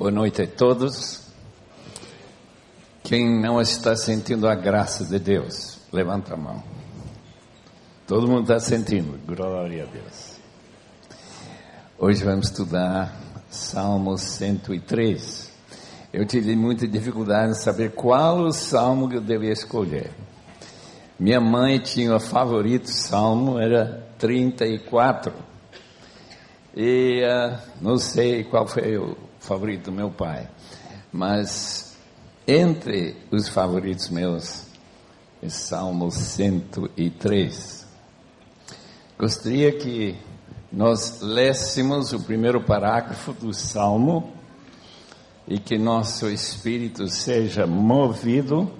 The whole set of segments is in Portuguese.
Boa noite a todos. Quem não está sentindo a graça de Deus, levanta a mão. Todo mundo está sentindo, glória a Deus. Hoje vamos estudar Salmo 103. Eu tive muita dificuldade em saber qual o salmo que eu devia escolher. Minha mãe tinha o favorito salmo, era 34. E uh, não sei qual foi o favorito do meu pai. Mas entre os favoritos meus, é Salmo 103. Gostaria que nós lêssemos o primeiro parágrafo do Salmo e que nosso espírito seja movido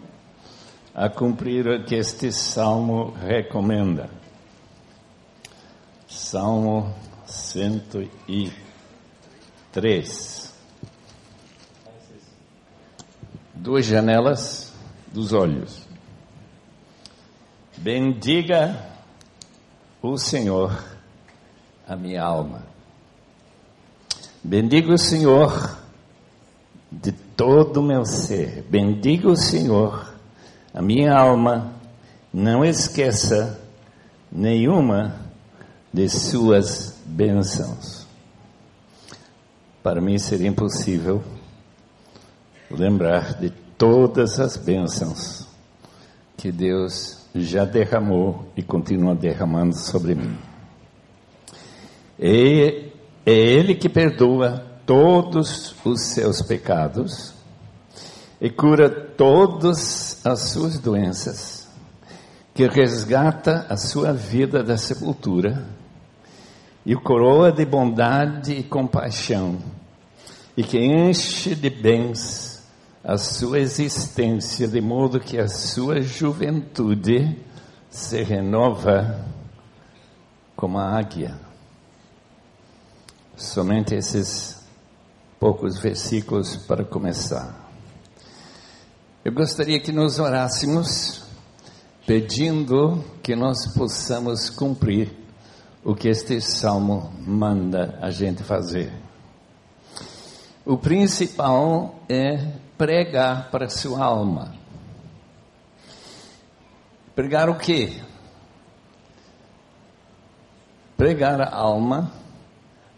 a cumprir o que este salmo recomenda. Salmo 103. Duas janelas dos olhos. Bendiga o Senhor a minha alma. Bendiga o Senhor de todo o meu ser. Bendiga o Senhor a minha alma. Não esqueça nenhuma de suas bênçãos. Para mim seria impossível lembrar de todas as bênçãos que Deus já derramou e continua derramando sobre mim. E é Ele que perdoa todos os seus pecados e cura todas as suas doenças, que resgata a sua vida da sepultura e o coroa de bondade e compaixão, e que enche de bens a sua existência, de modo que a sua juventude se renova como a águia. Somente esses poucos versículos para começar. Eu gostaria que nos orássemos pedindo que nós possamos cumprir o que este salmo manda a gente fazer. O principal é pregar para sua alma. Pregar o quê? Pregar a alma,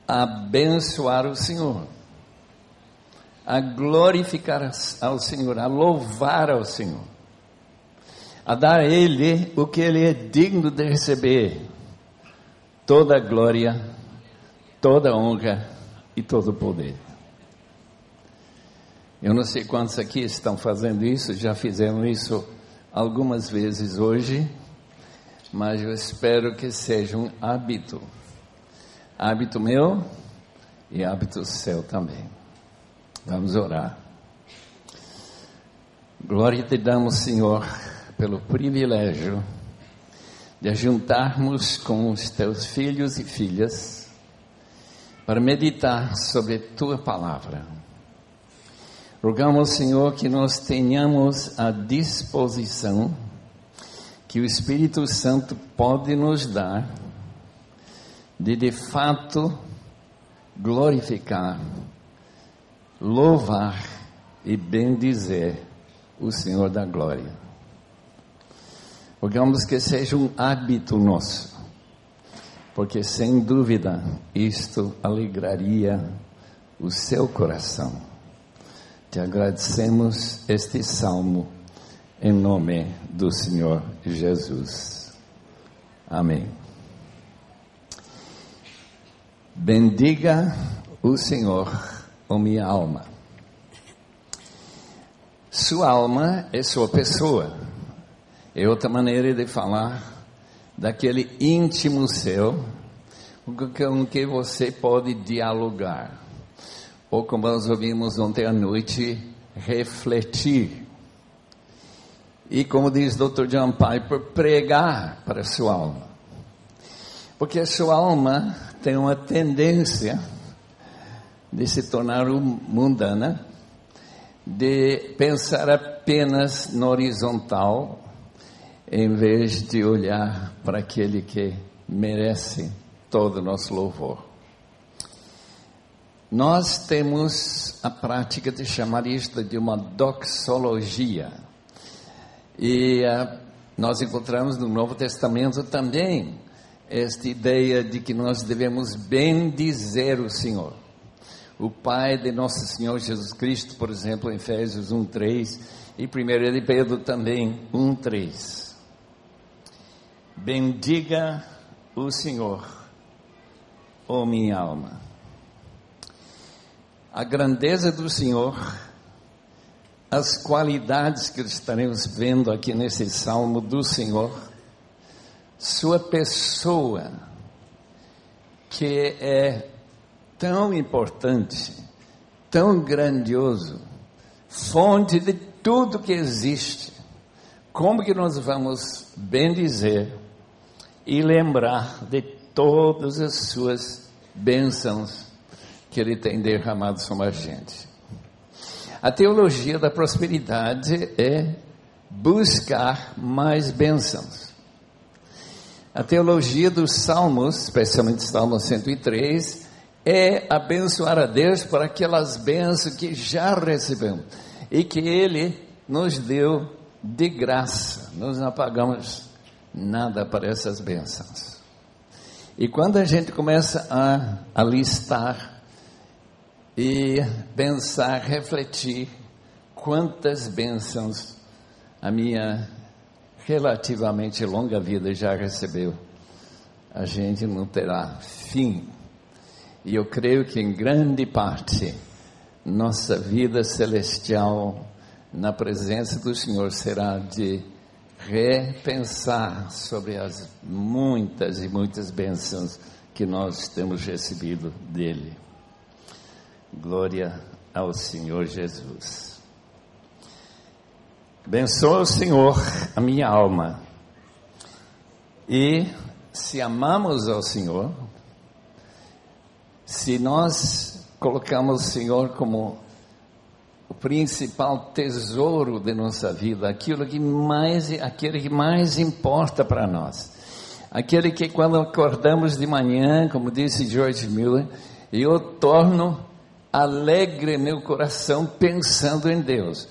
abençoar o Senhor, a glorificar ao Senhor, a louvar ao Senhor, a dar a Ele o que Ele é digno de receber: toda a glória, toda a honra e todo o poder. Eu não sei quantos aqui estão fazendo isso, já fizeram isso algumas vezes hoje, mas eu espero que seja um hábito. Hábito meu e hábito seu também. Vamos orar. Glória te damos, Senhor, pelo privilégio de juntarmos com os teus filhos e filhas para meditar sobre tua palavra Rogamos, Senhor, que nós tenhamos a disposição que o Espírito Santo pode nos dar de de fato glorificar, louvar e bendizer o Senhor da glória. Rogamos que seja um hábito nosso, porque sem dúvida isto alegraria o seu coração. Te agradecemos este salmo em nome do Senhor Jesus. Amém. Bendiga o Senhor, ó minha alma. Sua alma é sua pessoa. É outra maneira de falar daquele íntimo seu com que você pode dialogar ou como nós ouvimos ontem à noite, refletir. E como diz Dr. John Piper, pregar para a sua alma. Porque a sua alma tem uma tendência de se tornar mundana, de pensar apenas no horizontal, em vez de olhar para aquele que merece todo o nosso louvor. Nós temos a prática de chamar isto de uma doxologia. E uh, nós encontramos no Novo Testamento também esta ideia de que nós devemos bendizer o Senhor. O Pai de nosso Senhor Jesus Cristo, por exemplo, em Efésios 1:3 e 1 de Pedro também 1:3. Bendiga o Senhor, ó minha alma. A grandeza do Senhor, as qualidades que estaremos vendo aqui nesse salmo do Senhor, sua pessoa, que é tão importante, tão grandioso, fonte de tudo que existe. Como que nós vamos bendizer e lembrar de todas as suas bênçãos que Ele tem derramado sobre a gente? A teologia da prosperidade é buscar mais bênçãos. A teologia dos Salmos, especialmente Salmo 103, é abençoar a Deus por aquelas bênçãos que já recebemos e que Ele nos deu de graça. Nós não pagamos nada para essas bênçãos. E quando a gente começa a, a listar e pensar, refletir, quantas bênçãos a minha relativamente longa vida já recebeu, a gente não terá fim. E eu creio que em grande parte nossa vida celestial na presença do Senhor será de repensar sobre as muitas e muitas bênçãos que nós temos recebido dele. Glória ao Senhor Jesus. Abençoa o Senhor a minha alma. E se amamos ao Senhor, se nós colocamos o Senhor como o principal tesouro de nossa vida, aquilo que mais, aquele que mais importa para nós, aquele que quando acordamos de manhã, como disse George Miller, eu torno alegre meu coração pensando em Deus.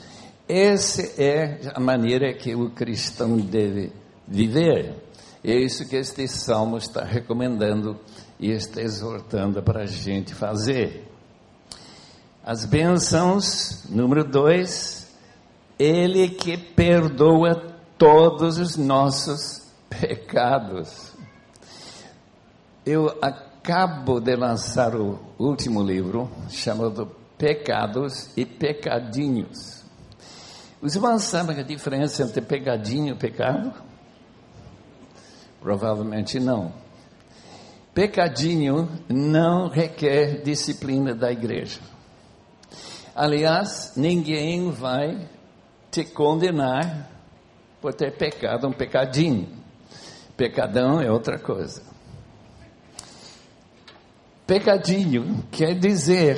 Essa é a maneira que o cristão deve viver. É isso que este salmo está recomendando e está exortando para a gente fazer. As bênçãos, número dois, Ele que perdoa todos os nossos pecados. Eu acabo de lançar o último livro, chamado Pecados e Pecadinhos. Os irmãos sabem a diferença entre pegadinho e pecado? Provavelmente não. Pecadinho não requer disciplina da igreja. Aliás, ninguém vai te condenar por ter pecado um pecadinho. Pecadão é outra coisa. Pecadinho quer dizer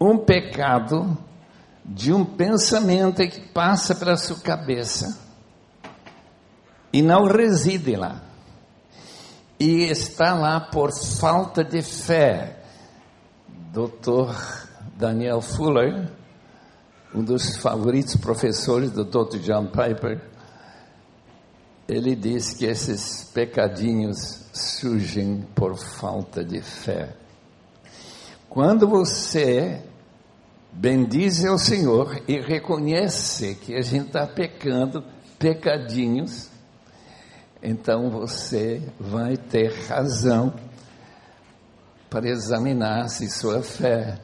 um pecado de um pensamento que passa pela sua cabeça e não reside lá. E está lá por falta de fé. Dr. Daniel Fuller, um dos favoritos professores do Dr. John Piper, ele diz que esses pecadinhos surgem por falta de fé. Quando você bendize ao Senhor e reconhece que a gente está pecando pecadinhos, então você vai ter razão para examinar se sua fé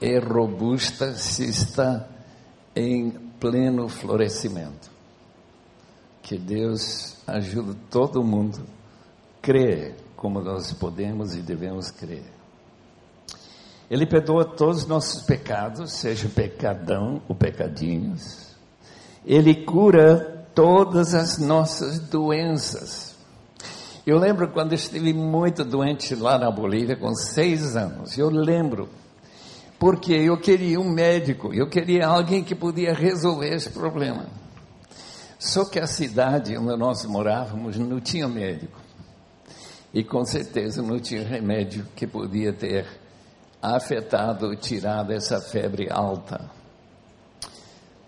é robusta, se está em pleno florescimento. Que Deus ajude todo mundo crer como nós podemos e devemos crer. Ele perdoa todos os nossos pecados, seja o pecadão ou pecadinhos. Ele cura todas as nossas doenças. Eu lembro quando estive muito doente lá na Bolívia, com seis anos. Eu lembro, porque eu queria um médico, eu queria alguém que podia resolver esse problema. Só que a cidade onde nós morávamos não tinha médico. E com certeza não tinha remédio que podia ter afetado, tirado essa febre alta.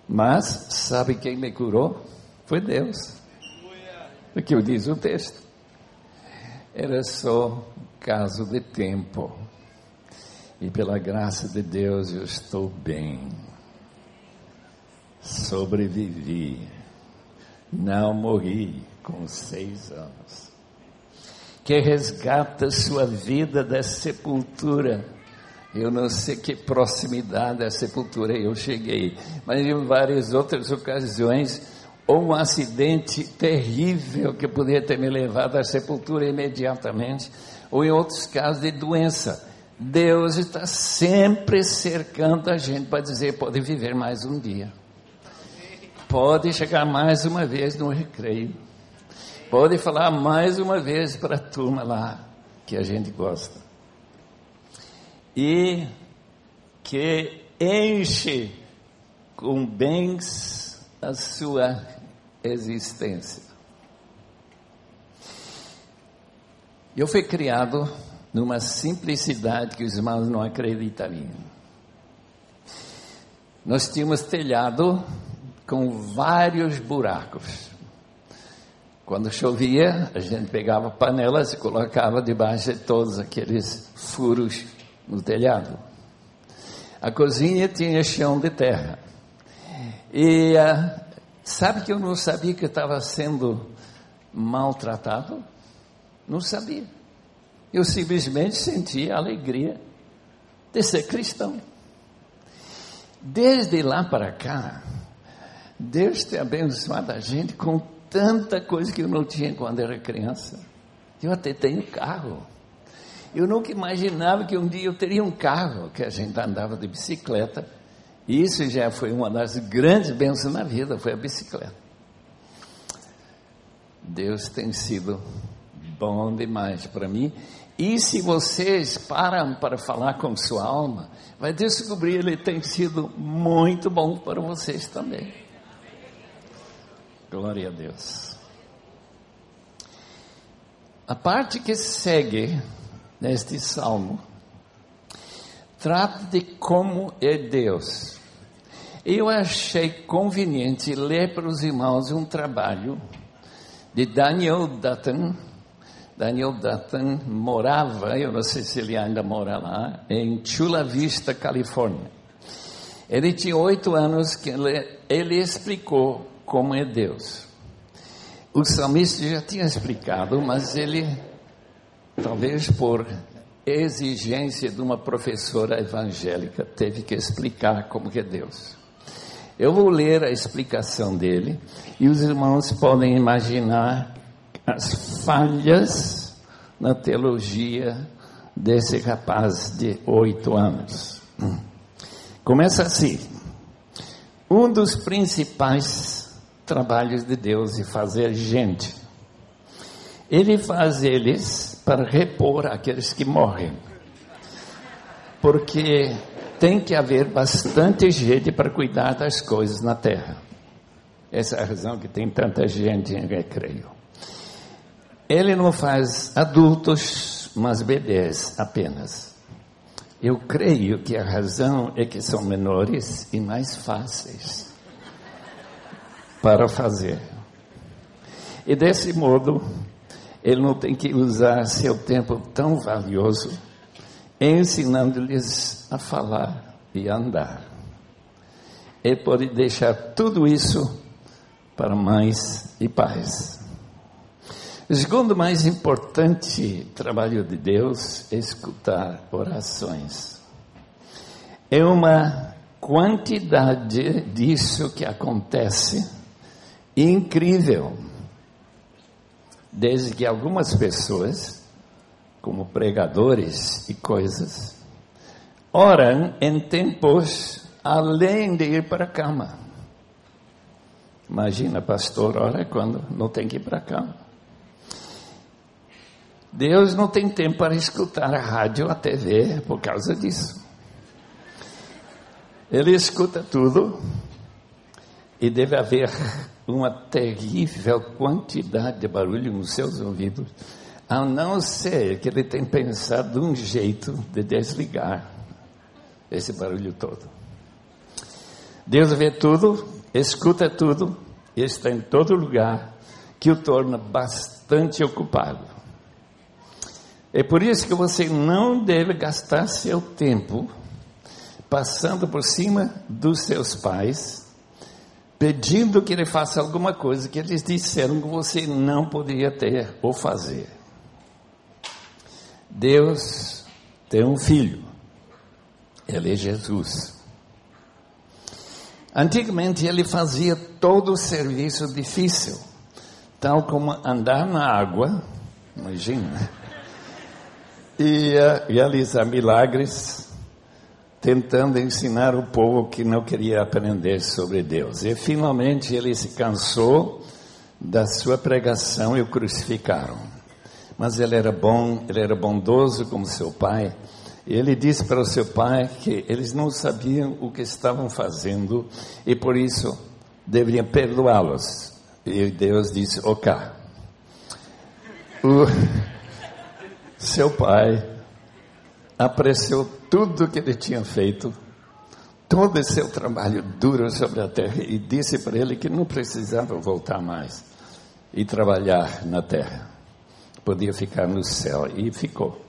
Mas, sabe quem me curou? Foi Deus. O que diz o texto. Era só caso de tempo. E pela graça de Deus eu estou bem. Sobrevivi. Não morri com seis anos. Que resgata sua vida da sepultura. Eu não sei que proximidade da sepultura eu cheguei, mas em várias outras ocasiões, um acidente terrível que poderia ter me levado à sepultura imediatamente, ou em outros casos de doença. Deus está sempre cercando a gente para dizer: pode viver mais um dia, pode chegar mais uma vez no recreio, pode falar mais uma vez para a turma lá que a gente gosta, e que enche com bens a sua existência. Eu fui criado numa simplicidade que os irmãos não acreditariam. Nós tínhamos telhado com vários buracos. Quando chovia, a gente pegava panelas e colocava debaixo de todos aqueles furos no telhado. A cozinha tinha chão de terra. E uh, sabe que eu não sabia que estava sendo maltratado? Não sabia. Eu simplesmente sentia a alegria de ser cristão. Desde lá para cá, Deus tem abençoado a gente com tanta coisa que eu não tinha quando era criança. Eu até tenho carro. Eu nunca imaginava que um dia eu teria um carro, que a gente andava de bicicleta. E isso já foi uma das grandes bênçãos na vida, foi a bicicleta. Deus tem sido bom demais para mim. E se vocês param para falar com sua alma, vai descobrir ele tem sido muito bom para vocês também. Glória a Deus. A parte que segue neste salmo trata de como é Deus. Eu achei conveniente ler para os irmãos um trabalho de Daniel Dutton, Daniel Dutton morava, eu não sei se ele ainda mora lá, em Chula Vista, Califórnia. Ele tinha oito anos que ele, ele explicou como é Deus. O salmista já tinha explicado, mas ele, talvez por exigência de uma professora evangélica, teve que explicar como que é Deus. Eu vou ler a explicação dele e os irmãos podem imaginar as falhas na teologia desse rapaz de oito anos. Começa assim: um dos principais trabalhos de Deus é fazer gente. Ele faz eles para repor aqueles que morrem. Porque tem que haver bastante gente para cuidar das coisas na terra. Essa é a razão que tem tanta gente em recreio. Ele não faz adultos, mas bebês apenas. Eu creio que a razão é que são menores e mais fáceis para fazer. E desse modo, ele não tem que usar seu tempo tão valioso ensinando-lhes a falar e a andar. Ele pode deixar tudo isso para mães e pais. O segundo mais importante trabalho de Deus é escutar orações. É uma quantidade disso que acontece incrível. Desde que algumas pessoas, como pregadores e coisas, oram em tempos além de ir para a cama. Imagina, pastor ora quando não tem que ir para a cama. Deus não tem tempo para escutar a rádio, a TV, por causa disso. Ele escuta tudo e deve haver uma terrível quantidade de barulho nos seus ouvidos, a não ser que ele tenha pensado um jeito de desligar. esse barulho todo. Deus vê tudo, escuta tudo está em todo lugar, que o torna bastante ocupado. É por isso que você não deve gastar seu tempo passando por cima dos seus pais, pedindo que ele faça alguma coisa que eles disseram que você não poderia ter ou fazer. Deus tem um filho, ele é Jesus. Antigamente ele fazia todo o serviço difícil, tal como andar na água, imagina, e uh, realizar milagres, tentando ensinar o povo que não queria aprender sobre Deus. E finalmente ele se cansou da sua pregação e o crucificaram. Mas ele era bom, ele era bondoso como seu pai e ele disse para o seu pai que eles não sabiam o que estavam fazendo e por isso deveriam perdoá-los. E Deus disse: Ok. O seu pai apreciou tudo que ele tinha feito, todo o seu trabalho duro sobre a terra, e disse para ele que não precisava voltar mais e trabalhar na terra, podia ficar no céu, e ficou.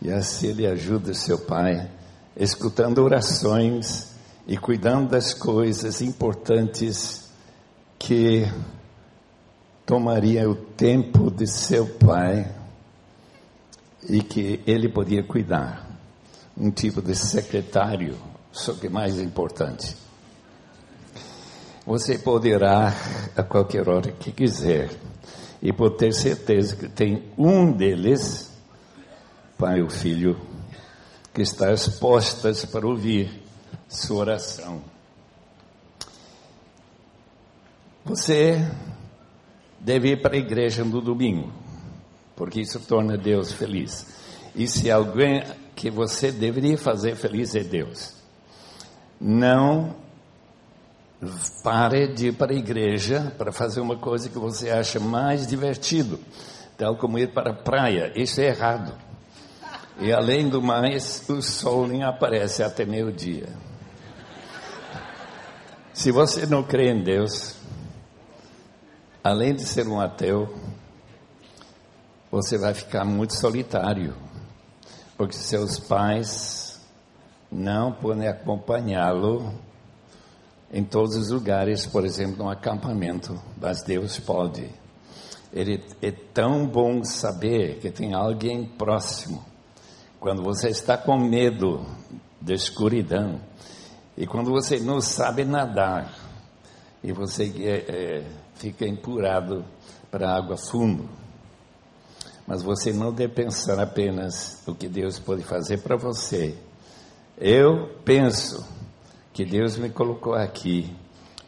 E assim ele ajuda seu pai, escutando orações e cuidando das coisas importantes que tomaria o tempo de seu pai e que ele podia cuidar. Um tipo de secretário, só que mais importante. Você poderá a qualquer hora que quiser e por ter certeza que tem um deles Pai o Filho, que está expostas para ouvir sua oração. Você deve ir para a igreja no domingo, porque isso torna Deus feliz. E se alguém que você deveria fazer feliz é Deus. Não pare de ir para a igreja para fazer uma coisa que você acha mais divertido, tal como ir para a praia. Isso é errado. E além do mais, o sol nem aparece até meio-dia. Se você não crê em Deus, além de ser um ateu, você vai ficar muito solitário, porque seus pais não podem acompanhá-lo em todos os lugares, por exemplo, no acampamento, mas Deus pode. Ele é tão bom saber que tem alguém próximo quando você está com medo da escuridão, e quando você não sabe nadar, e você é, é, fica empurrado para a água fundo. Mas você não deve pensar apenas o que Deus pode fazer para você. Eu penso que Deus me colocou aqui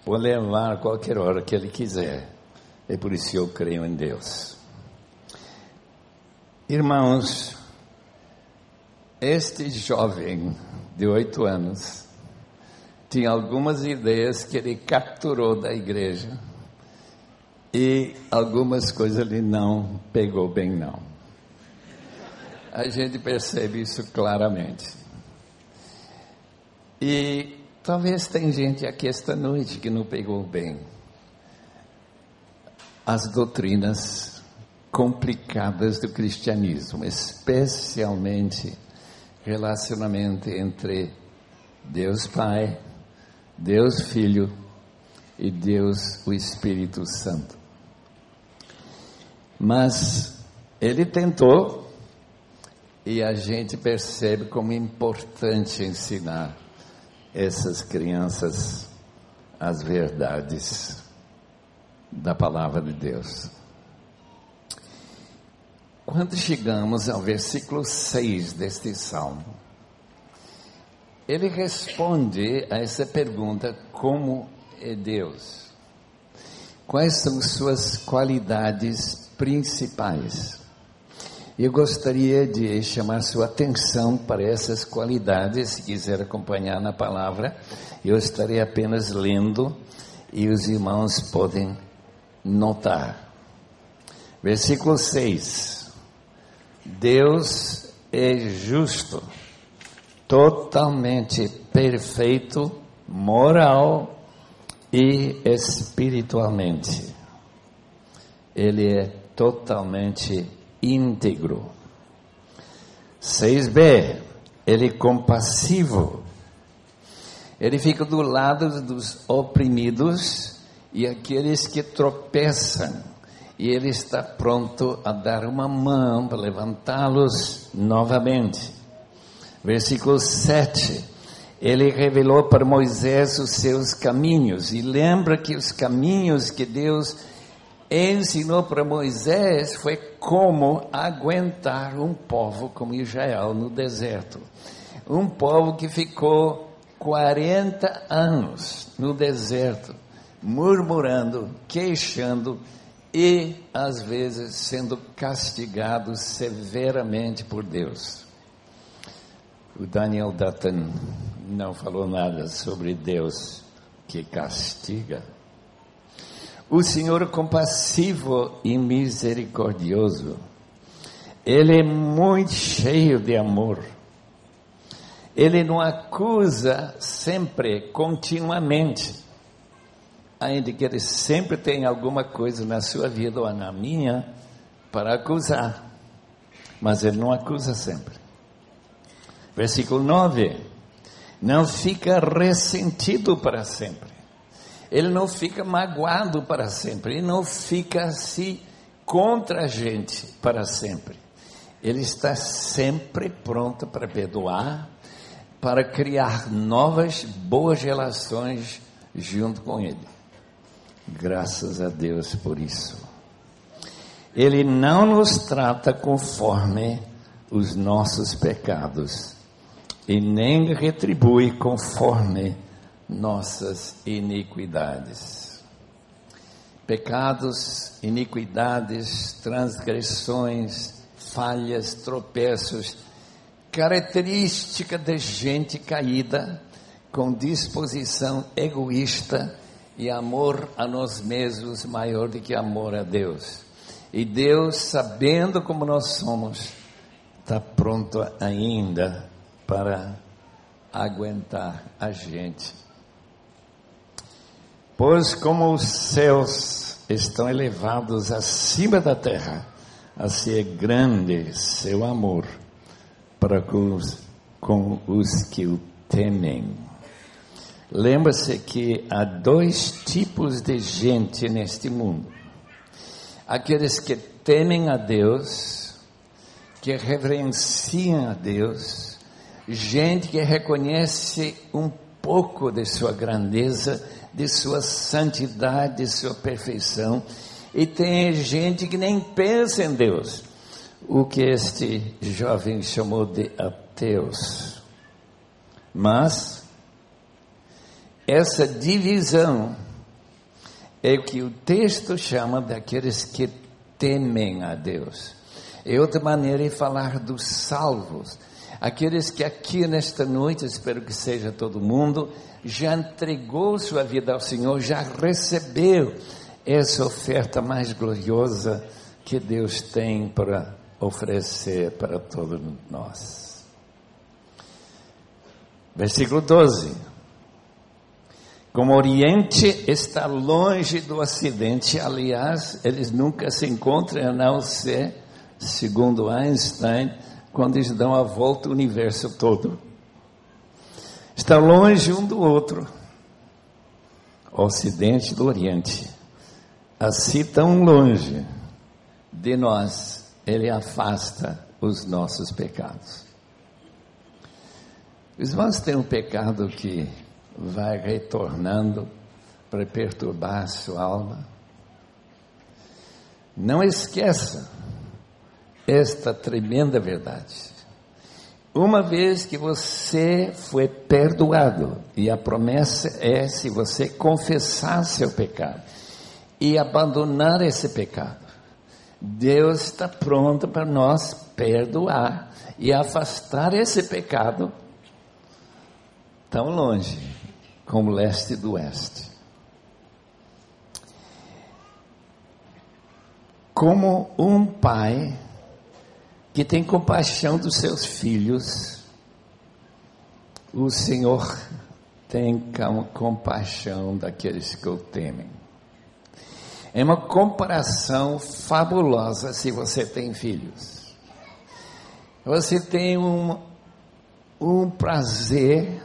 por levar a qualquer hora que Ele quiser. É por isso que eu creio em Deus. Irmãos, este jovem de oito anos tinha algumas ideias que ele capturou da igreja e algumas coisas ele não pegou bem não. A gente percebe isso claramente. E talvez tem gente aqui esta noite que não pegou bem as doutrinas complicadas do cristianismo, especialmente relacionamento entre Deus Pai, Deus Filho e Deus o Espírito Santo. Mas ele tentou e a gente percebe como é importante ensinar essas crianças as verdades da palavra de Deus. Quando chegamos ao versículo 6 deste salmo, ele responde a essa pergunta: como é Deus? Quais são suas qualidades principais? Eu gostaria de chamar sua atenção para essas qualidades, se quiser acompanhar na palavra, eu estarei apenas lendo e os irmãos podem notar. Versículo 6. Deus é justo. totalmente perfeito, moral e espiritualmente. Ele é totalmente íntegro. 6b, ele é compassivo. Ele fica do lado dos oprimidos e aqueles que tropeçam. E ele está pronto a dar uma mão para levantá-los novamente. Versículo 7. Ele revelou para Moisés os seus caminhos. E lembra que os caminhos que Deus ensinou para Moisés foi como aguentar um povo como Israel no deserto. Um povo que ficou 40 anos no deserto, murmurando, queixando e, às vezes, sendo castigado severamente por Deus. O Daniel Dutton não falou nada sobre Deus que castiga. O Senhor compassivo e misericordioso. Ele é muito cheio de amor. Ele não acusa sempre, continuamente. Ainda que ele sempre tem alguma coisa na sua vida ou na minha para acusar. Mas ele não acusa sempre. Versículo 9. Não fica ressentido para sempre. Ele não fica magoado para sempre. Ele não fica assim contra a gente para sempre. Ele está sempre pronto para perdoar, para criar novas, boas relações junto com Ele. Graças a Deus por isso. Ele não nos trata conforme os nossos pecados e nem retribui conforme nossas iniquidades. Pecados, iniquidades, transgressões, falhas, tropeços, característica de gente caída, com disposição egoísta e amor a nós mesmos maior do que amor a Deus. E Deus, sabendo como nós somos, está pronto ainda para aguentar a gente. Pois como os céus estão elevados acima da terra, assim é grande seu amor para com os, com os que o temem. Lembra-se que há dois tipos de gente neste mundo: aqueles que temem a Deus, que reverenciam a Deus, gente que reconhece um pouco de sua grandeza, de sua santidade, de sua perfeição, e tem gente que nem pensa em Deus, o que este jovem chamou de ateus. Mas, essa divisão é o que o texto chama daqueles que temem a Deus. É outra maneira de falar dos salvos Aqueles que aqui nesta noite, espero que seja todo mundo, já entregou sua vida ao Senhor, já recebeu essa oferta mais gloriosa que Deus tem para oferecer para todos nós. Versículo 12. Como o Oriente está longe do Ocidente, aliás, eles nunca se encontram a não ser, segundo Einstein, quando eles dão a volta o universo todo. Está longe um do outro, Ocidente do Oriente. Assim tão longe de nós, ele afasta os nossos pecados. Os irmãos têm um pecado que vai retornando para perturbar a sua alma. Não esqueça esta tremenda verdade. Uma vez que você foi perdoado, e a promessa é se você confessar seu pecado e abandonar esse pecado, Deus está pronto para nós perdoar e afastar esse pecado tão longe como o leste do oeste. Como um pai que tem compaixão dos seus filhos, O Senhor tem compaixão daqueles que o temem. É uma comparação fabulosa se você tem filhos. Você tem um, um prazer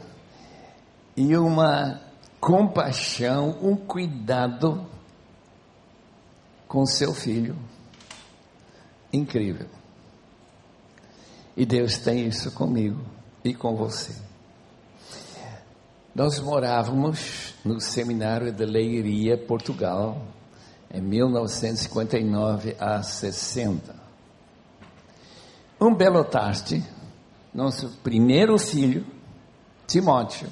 e uma compaixão, um cuidado com seu filho. Incrível. E Deus tem isso comigo e com você. Nós morávamos no seminário de Leiria, Portugal, em 1959 a 60. Um belo tarde, nosso primeiro filho, Timóteo,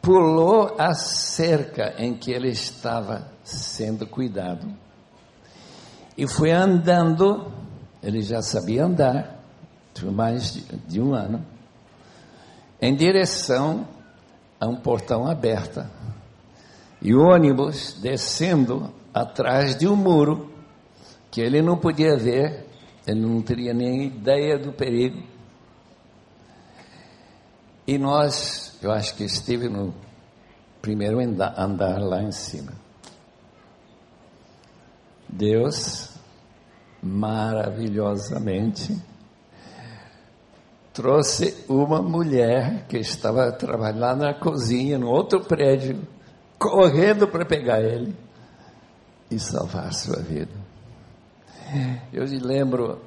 pulou a cerca em que ele estava sendo cuidado e foi andando. Ele já sabia andar, mais de, de um ano, em direção a um portão aberto e o ônibus descendo atrás de um muro que ele não podia ver, ele não teria nem ideia do perigo. E nós, eu acho que estive no primeiro andar lá em cima. Deus, maravilhosamente, trouxe uma mulher que estava trabalhando na cozinha, no outro prédio, correndo para pegar ele e salvar sua vida. Eu me lembro,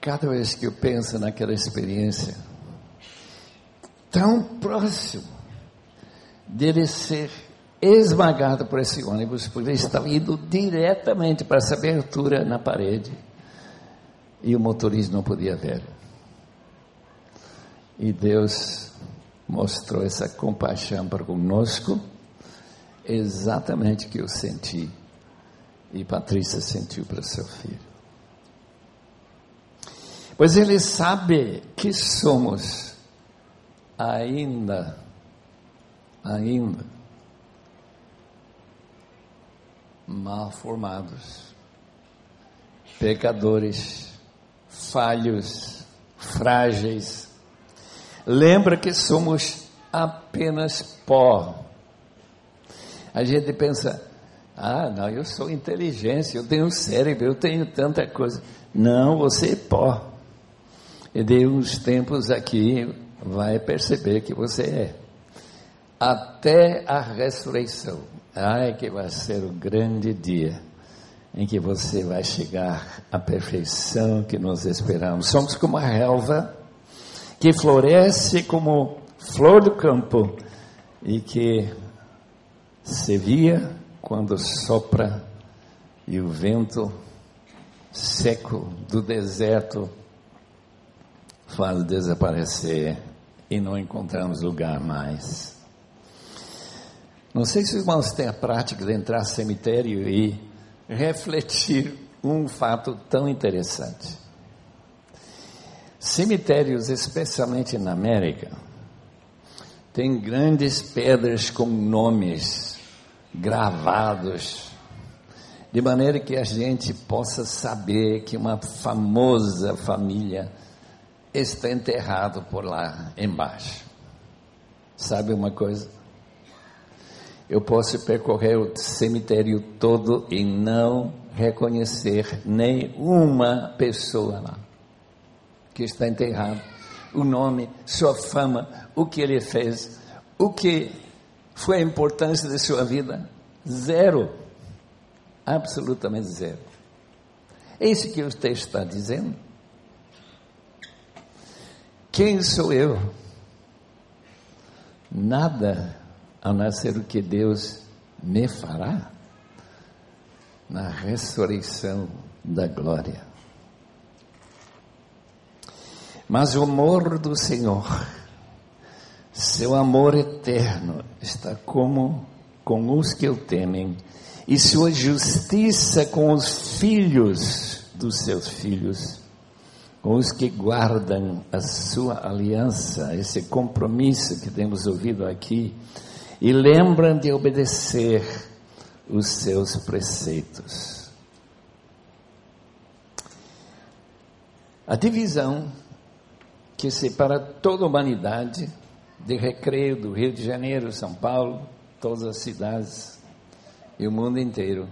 cada vez que eu penso naquela experiência, tão próximo dele ser esmagado por esse ônibus, porque ele estava indo diretamente para essa abertura na parede e o motorista não podia ver. E Deus mostrou essa compaixão para conosco, exatamente que eu senti e Patrícia sentiu para seu filho. Pois ele sabe que somos ainda, ainda mal formados, pecadores, falhos, frágeis, lembra que somos apenas pó. A gente pensa, ah, não, eu sou inteligência, eu tenho cérebro, eu tenho tanta coisa. Não, você é pó. E de uns tempos aqui vai perceber que você é. Até a ressurreição. Ai, que vai ser o grande dia em que você vai chegar à perfeição que nós esperamos. Somos como a relva que floresce como flor do campo e que se via quando sopra e o vento seco do deserto faz desaparecer e não encontramos lugar mais. Não sei se os irmãos têm a prática de entrar no cemitério e refletir um fato tão interessante. Cemitérios, especialmente na América, têm grandes pedras com nomes gravados, de maneira que a gente possa saber que uma famosa família está enterrado por lá embaixo. Sabe uma coisa? Eu posso percorrer o cemitério todo e não reconhecer nenhuma pessoa lá que está enterrado, o nome, sua fama, o que ele fez, o que foi a importância de sua vida? Zero. Absolutamente zero. É isso que o texto está dizendo. Quem sou eu? Nada a não ser o que Deus me fará na ressurreição da glória. Mas o amor do Senhor, seu amor eterno, está como com os que o temem, e sua justiça com os filhos dos seus filhos, com os que guardam a sua aliança, esse compromisso que temos ouvido aqui, e lembram de obedecer os seus preceitos. A divisão que separa toda a humanidade de Recreio, do Rio de Janeiro, São Paulo, todas as cidades e o mundo inteiro.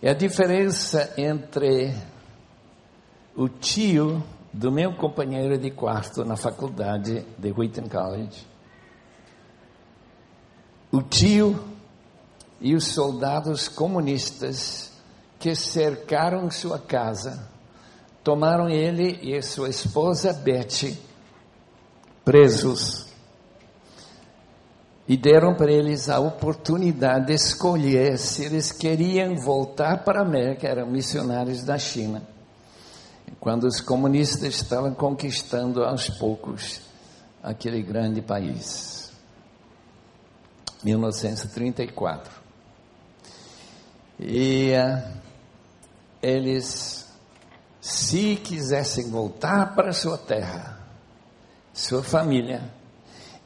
É a diferença entre o tio do meu companheiro de quarto na faculdade de Wheaton College, o tio e os soldados comunistas que cercaram sua casa, tomaram ele e sua esposa Betty presos e deram para eles a oportunidade de escolher se eles queriam voltar para a América, eram missionários da China, quando os comunistas estavam conquistando aos poucos aquele grande país. 1934. E uh, eles, se quisessem voltar para sua terra, sua família,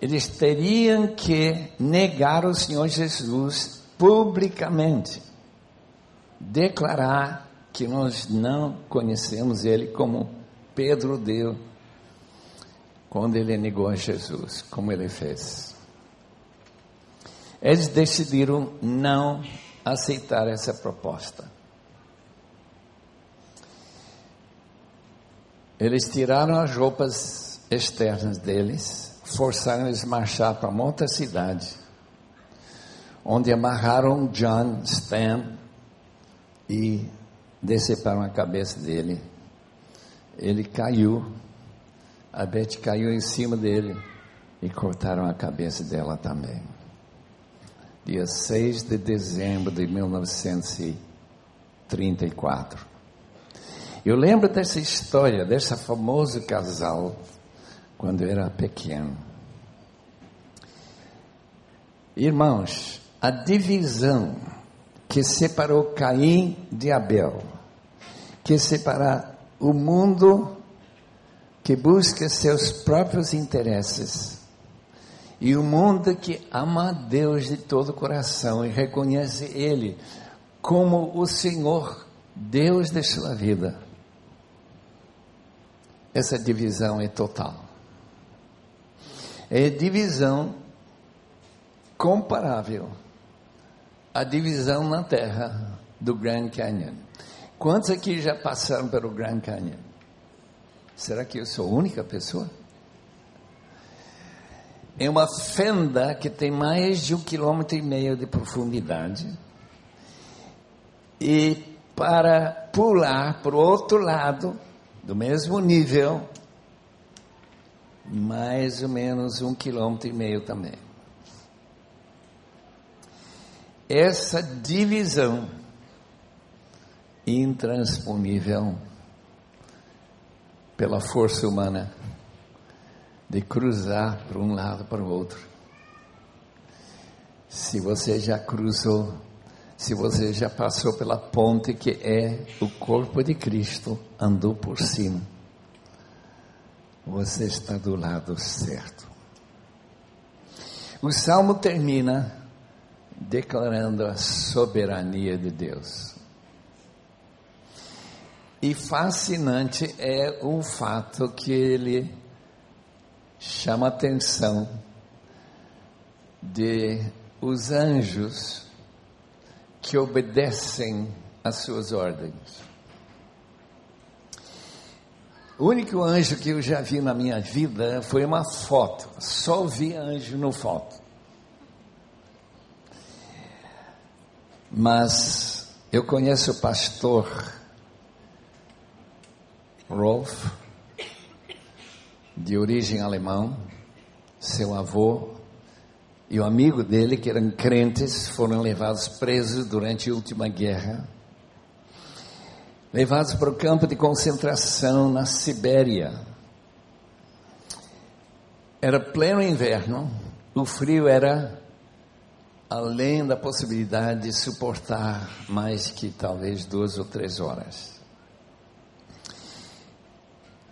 eles teriam que negar o Senhor Jesus publicamente, declarar que nós não conhecemos Ele como Pedro deu quando ele negou a Jesus, como ele fez. Eles decidiram não aceitar essa proposta. Eles tiraram as roupas externas deles forçaram eles a marchar para uma outra cidade, onde amarraram John Stan e deceparam a cabeça dele. Ele caiu, a Beth caiu em cima dele e cortaram a cabeça dela também. Dia 6 de dezembro de 1934. Eu lembro dessa história, desse famoso casal quando eu era pequeno. Irmãos, a divisão que separou Caim de Abel, que separa o mundo que busca seus próprios interesses e o mundo que ama a Deus de todo o coração e reconhece Ele como o Senhor, Deus de sua vida. Essa divisão é total é divisão comparável à divisão na Terra do Grand Canyon. Quantos aqui já passaram pelo Grand Canyon? Será que eu sou a única pessoa? É uma fenda que tem mais de um quilômetro e meio de profundidade. E para pular para o outro lado, do mesmo nível, mais ou menos um quilômetro e meio também. Essa divisão intransponível pela força humana de cruzar para um lado para o outro. Se você já cruzou, se você já passou pela ponte que é o corpo de Cristo, andou por cima você está do lado certo. O salmo termina declarando a soberania de Deus. E fascinante é o fato que ele chama a atenção de os anjos que obedecem às suas ordens. O único anjo que eu já vi na minha vida foi uma foto. Só vi anjo no foto. Mas eu conheço o pastor Rolf, de origem alemão, seu avô e o amigo dele, que eram crentes, foram levados presos durante a última guerra levados para o campo de concentração na Sibéria. Era pleno inverno, o frio era além da possibilidade de suportar mais que talvez duas ou três horas.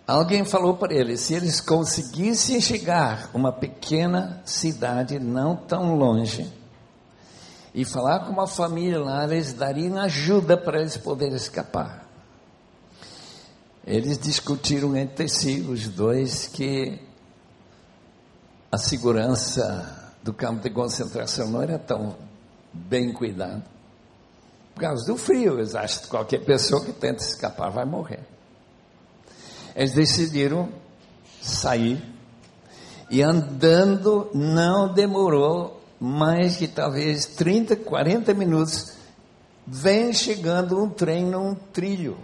Alguém falou para eles: se eles conseguissem chegar a uma pequena cidade não tão longe, e falar com uma família lá, eles dariam ajuda para eles poderem escapar. Eles discutiram entre si, os dois, que a segurança do campo de concentração não era tão bem cuidada. Por causa do frio, eles acham que qualquer pessoa que tenta escapar vai morrer. Eles decidiram sair e andando não demorou mais que talvez 30, 40 minutos. Vem chegando um trem num trilho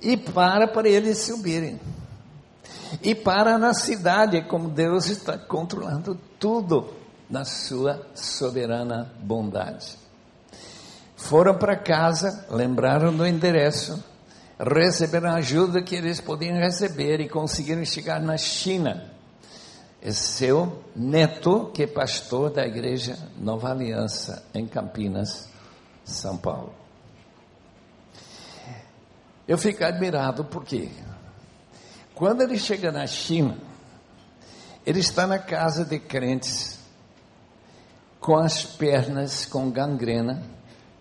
e para para eles subirem. E para na cidade, como Deus está controlando tudo na sua soberana bondade. Foram para casa, lembraram do endereço, receberam a ajuda que eles podiam receber e conseguiram chegar na China. É seu neto, que é pastor da igreja Nova Aliança, em Campinas, São Paulo. Eu fico admirado porque, quando ele chega na China, ele está na casa de crentes, com as pernas com gangrena,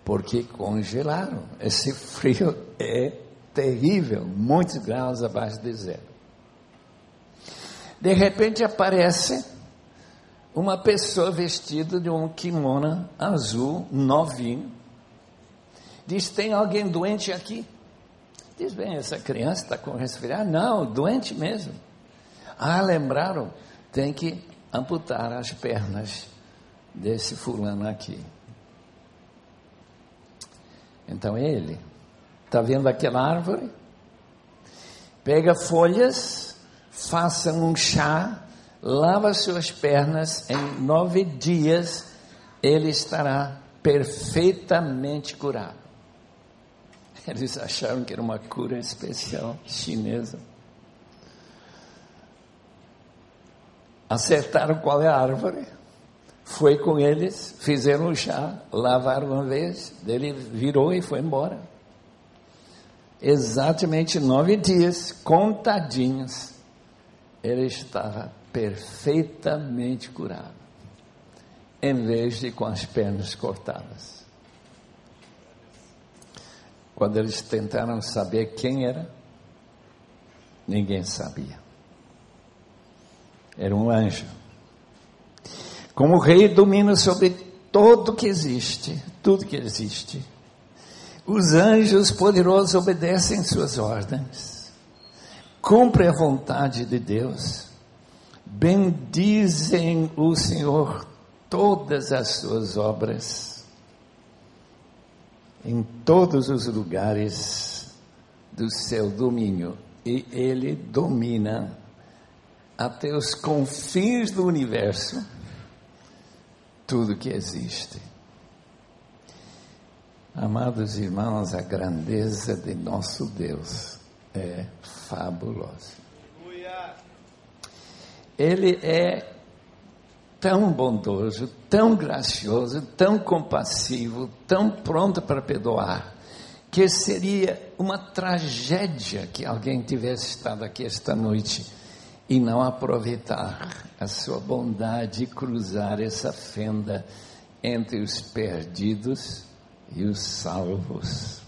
porque congelaram. Esse frio é terrível, muitos graus abaixo de zero. De repente aparece uma pessoa vestida de um kimono azul, novinho. Diz: Tem alguém doente aqui? Diz bem, essa criança está com resfriado? Não, doente mesmo. Ah, lembraram? Tem que amputar as pernas desse fulano aqui. Então ele está vendo aquela árvore? Pega folhas, faça um chá, lava suas pernas, em nove dias ele estará perfeitamente curado. Eles acharam que era uma cura especial chinesa. Acertaram qual é a árvore. Foi com eles, fizeram o chá, lavaram uma vez, ele virou e foi embora. Exatamente nove dias, contadinhos, ele estava perfeitamente curado, em vez de com as pernas cortadas. Quando eles tentaram saber quem era, ninguém sabia. Era um anjo. Como o rei domina sobre tudo que existe, tudo que existe. Os anjos poderosos obedecem suas ordens, cumprem a vontade de Deus, bendizem o Senhor todas as suas obras em todos os lugares do seu domínio. E ele domina até os confins do universo tudo que existe. Amados irmãos, a grandeza de nosso Deus é fabulosa. Ele é tão bondoso, tão gracioso, tão compassivo, tão pronto para perdoar, que seria uma tragédia que alguém tivesse estado aqui esta noite e não aproveitar a sua bondade e cruzar essa fenda entre os perdidos e os salvos.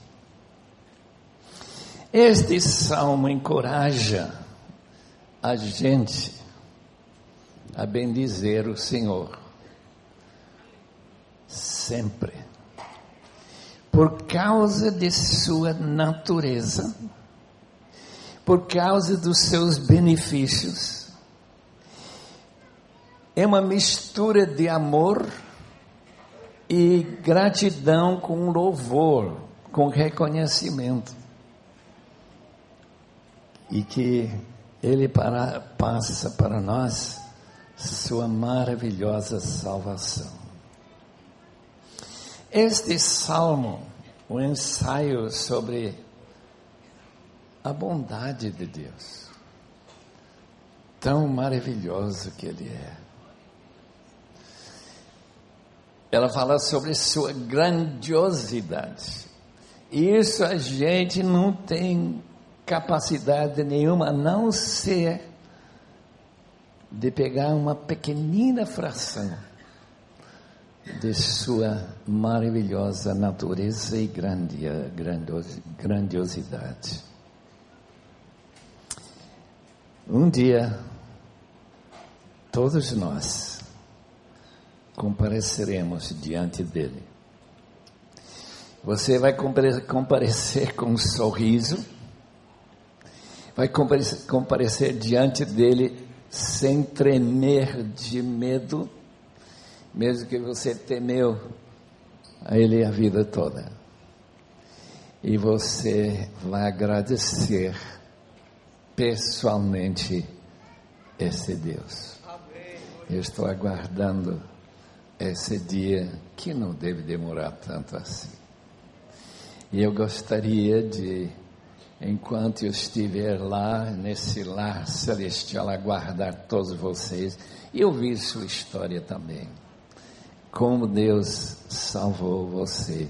Este salmo encoraja a gente a bendizer o Senhor. Sempre. Por causa de sua natureza, por causa dos seus benefícios. É uma mistura de amor e gratidão com louvor, com reconhecimento. E que Ele para, passa para nós sua maravilhosa salvação. Este salmo, o um ensaio sobre a bondade de Deus, tão maravilhoso que Ele é. Ela fala sobre sua grandiosidade. Isso a gente não tem capacidade nenhuma, a não ser de pegar uma pequenina fração de sua maravilhosa natureza e grandiosidade. Um dia, todos nós compareceremos diante dele. Você vai comparecer com um sorriso, vai comparecer, comparecer diante dele sem tremer de medo, mesmo que você temeu a ele a vida toda. E você vai agradecer pessoalmente esse Deus. Eu estou aguardando esse dia que não deve demorar tanto assim. E eu gostaria de, enquanto eu estiver lá, nesse lar celestial, aguardar todos vocês e ouvir sua história também. Como Deus salvou você,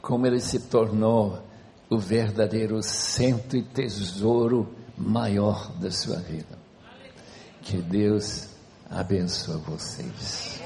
como Ele se tornou o verdadeiro centro e tesouro maior da sua vida. Que Deus abençoe vocês.